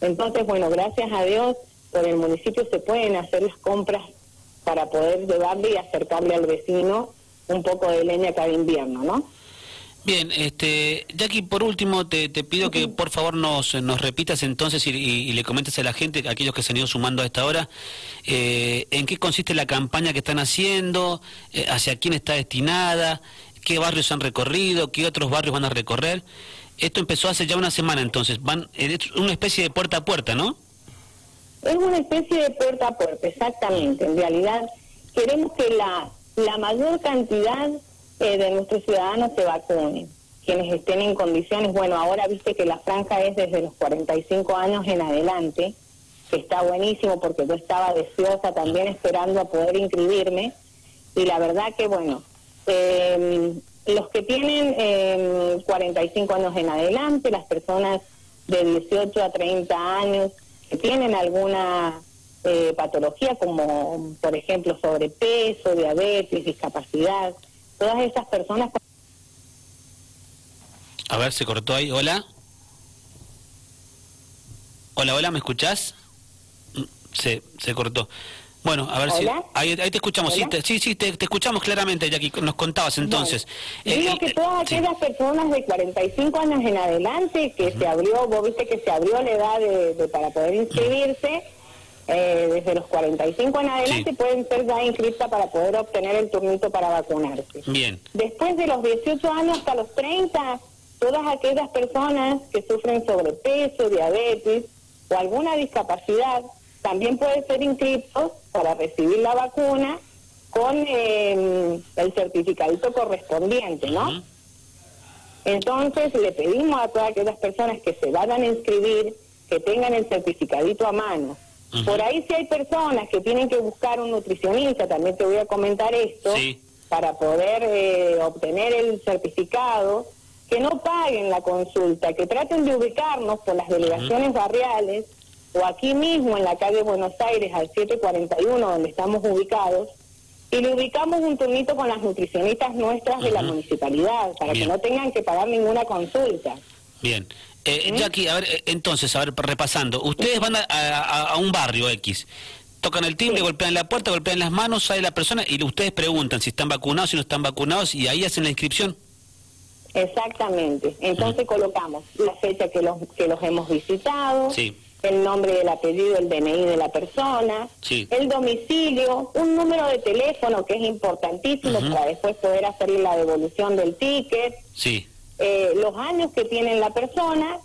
Entonces, bueno, gracias a Dios, por el municipio se pueden hacer las compras para poder llevarle y acercarle al vecino un poco de leña cada invierno, ¿no? Bien, este, Jackie, por último te, pido que por favor nos, nos repitas entonces y, le comentes a la gente, a aquellos que se han ido sumando a esta hora, eh, en qué consiste la campaña que están haciendo, eh, hacia quién está destinada, qué barrios han recorrido, qué otros barrios van a recorrer. Esto empezó hace ya una semana entonces, van es una especie de puerta a puerta, ¿no? Es una especie de puerta a puerta, exactamente. En realidad queremos que la, la mayor cantidad eh, de nuestros ciudadanos se vacunen, quienes estén en condiciones, bueno, ahora viste que la franja es desde los 45 años en adelante, que está buenísimo porque yo estaba deseosa también esperando a poder inscribirme, y la verdad que, bueno, eh, los que tienen eh, 45 años en adelante, las personas de 18 a 30 años que tienen alguna eh, patología como, por ejemplo, sobrepeso, diabetes, discapacidad, todas esas personas... A ver, se cortó ahí. Hola. Hola, hola, ¿me escuchás? Mm, se, se cortó. Bueno, a ver si... Ahí, te escuchamos, sí, sí, sí te, escuchamos claramente, Jackie, nos contabas entonces. Eh, digo que todas aquellas personas de 45 años en adelante, que se abrió, vos viste que se abrió la edad de, para poder inscribirse, eh, desde los 45 en adelante pueden ser ya inscritas para poder obtener el turnito para vacunarse. Bien. Después de los 18 años hasta los 30, todas aquellas personas que sufren sobrepeso, diabetes o alguna discapacidad, también pueden ser inscritos para recibir la vacuna con eh, el certificadito correspondiente, ¿no? Entonces le pedimos a todas aquellas personas que se vayan a inscribir que tengan el certificadito a mano. Por ahí si hay personas que tienen que buscar un nutricionista, también te voy a comentar esto, para poder eh, obtener el certificado, que no paguen la consulta, que traten de ubicarnos por las delegaciones barriales o aquí mismo en la calle Buenos Aires al 741 donde estamos ubicados y le ubicamos un turnito con las nutricionistas nuestras de la municipalidad para que no tengan que pagar ninguna consulta. Bien. Eh, Jackie, a ver, eh, entonces, a ver, repasando. Ustedes van a, un barrio X, tocan el timbre, golpean la puerta, golpean las manos, sale la persona y ustedes preguntan si están vacunados, si no están vacunados y ahí hacen la inscripción. Exactamente. Entonces colocamos la fecha que los, que los hemos visitado, el nombre del apellido, el DNI de la persona, el domicilio, un número de teléfono que es importantísimo para después poder hacerle la devolución del ticket. Sí. eh, los años que tiene la persona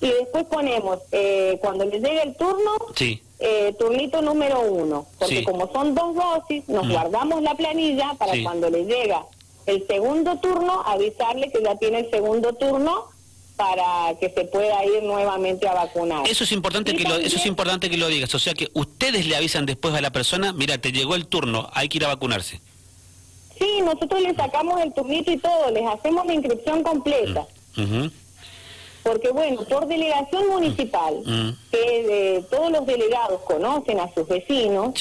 y después ponemos, eh, cuando le llegue el turno, eh, turnito número uno, porque como son dos dosis, nos guardamos la planilla para cuando le llega el segundo turno, avisarle que ya tiene el segundo turno para que se pueda ir nuevamente a vacunar. Eso es importante que lo, eso es importante que lo digas, o sea que ustedes le avisan después a la persona, mira, te llegó el turno, hay que ir a vacunarse. Sí, nosotros les sacamos el turnito y todo, les hacemos la inscripción completa. Mm, Porque bueno, por delegación municipal, mm, mm. que todos los delegados conocen a sus vecinos,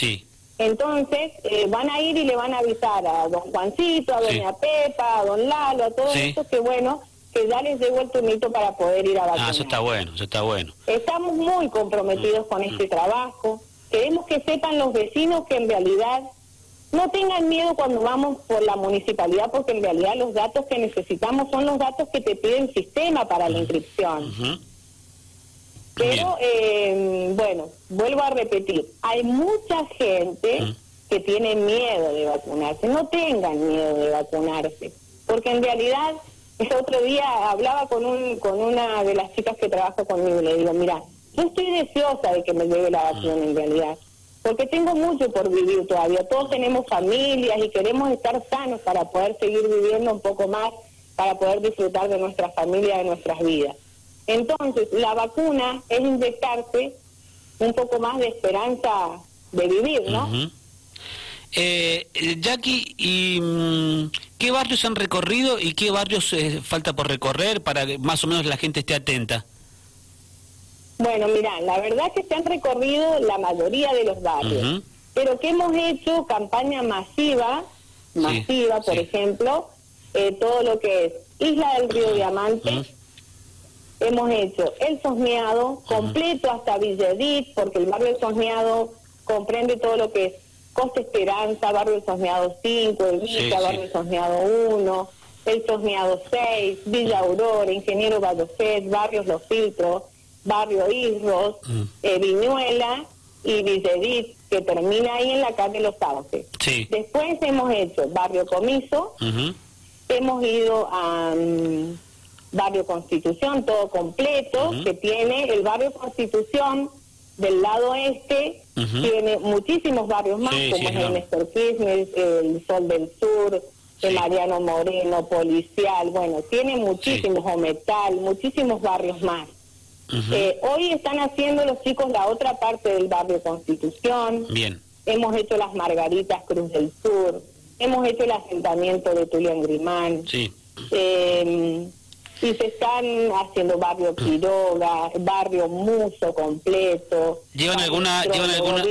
entonces eh, van a ir y le van a avisar a don Juancito, a doña Pepa, a don Lalo, a todos estos que bueno, que ya les llegó el turnito para poder ir a vacunar. Ah, eso está bueno, eso está bueno. Estamos muy comprometidos con este trabajo. Queremos que sepan los vecinos que en realidad no tengan miedo cuando vamos por la municipalidad, porque en realidad los datos que necesitamos son los datos que te pide el sistema para la inscripción. Pero, eh, bueno, vuelvo a repetir, hay mucha gente que tiene miedo de vacunarse. No tengan miedo de vacunarse, porque en realidad, el otro día hablaba con, un, con una de las chicas que trabaja conmigo y le digo, mira, yo estoy deseosa de que me llegue la vacuna en realidad porque tengo mucho por vivir todavía. Todos tenemos familias y queremos estar sanos para poder seguir viviendo un poco más, para poder disfrutar de nuestra familia, de nuestras vidas. Entonces, la vacuna es inyectarse un poco más de esperanza de vivir, ¿no? Eh, Jackie, ¿y mm, qué barrios han recorrido y qué barrios eh, falta por recorrer para que más o menos la gente esté atenta? Bueno, mira, la verdad que se han recorrido la mayoría de los barrios, pero que hemos hecho campaña masiva, masiva, por ejemplo, eh, todo lo que es Isla del Río Diamante, hemos hecho el Sosneado completo hasta Villedit, porque el barrio Sosneado comprende todo lo que es Costa Esperanza, barrio Sosneado 5, Evita, barrio del Sosneado 1, el Sosneado 6, Villa Aurora, Ingeniero Ballofet, barrios Los Filtros, barrio Isros, mm. eh, Viñuela y Villedit, que termina ahí en la calle Los Sauces. Después hemos hecho barrio Comiso, hemos ido a... Mm, barrio Constitución, todo completo, que tiene el barrio Constitución del lado este, tiene muchísimos barrios más, como es el Néstor Kirchner, el Sol del Sur, el Mariano Moreno, Policial, bueno, tiene muchísimos, Ometal, muchísimos barrios más. Eh, hoy están haciendo los chicos la otra parte del barrio Constitución. Bien. Hemos hecho las Margaritas Cruz del Sur, hemos hecho el asentamiento de Tulián Grimán. Sí. Eh, y se están haciendo barrio Quiroga, barrio Muso completo. ¿Llevan alguna, llevan alguna,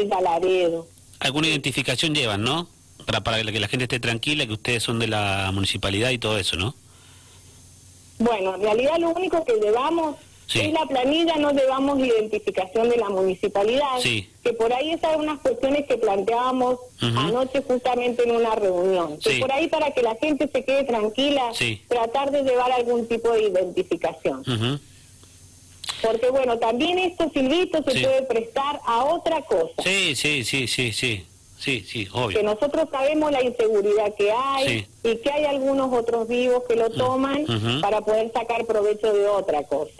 alguna identificación llevan, no? Para, para que la gente esté tranquila, que ustedes son de la municipalidad y todo eso, ¿no? Bueno, en realidad lo único que llevamos en la planilla, no llevamos identificación de la municipalidad, que por ahí esas unas cuestiones que planteábamos anoche justamente en una reunión. Que por ahí para que la gente se quede tranquila, tratar de llevar algún tipo de identificación. Porque bueno, también esto, Silvito, se puede prestar a otra cosa. Sí, sí, sí, sí, sí. Sí, sí, obvio. Que nosotros sabemos la inseguridad que hay y que hay algunos otros vivos que lo toman para poder sacar provecho de otra cosa.